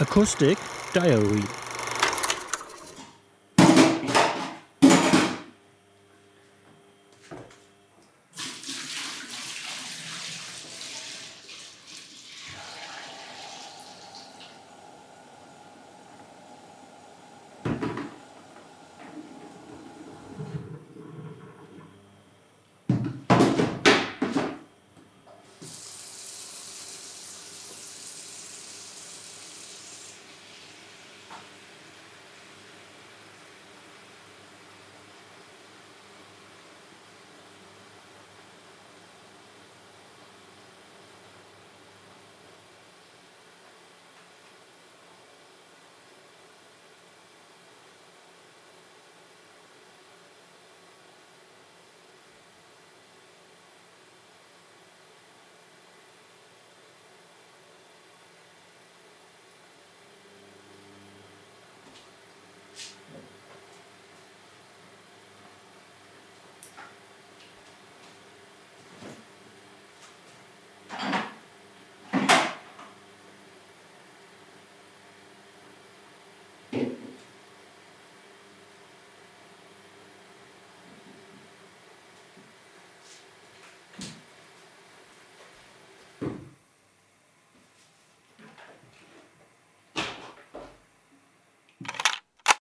Acoustic Diary.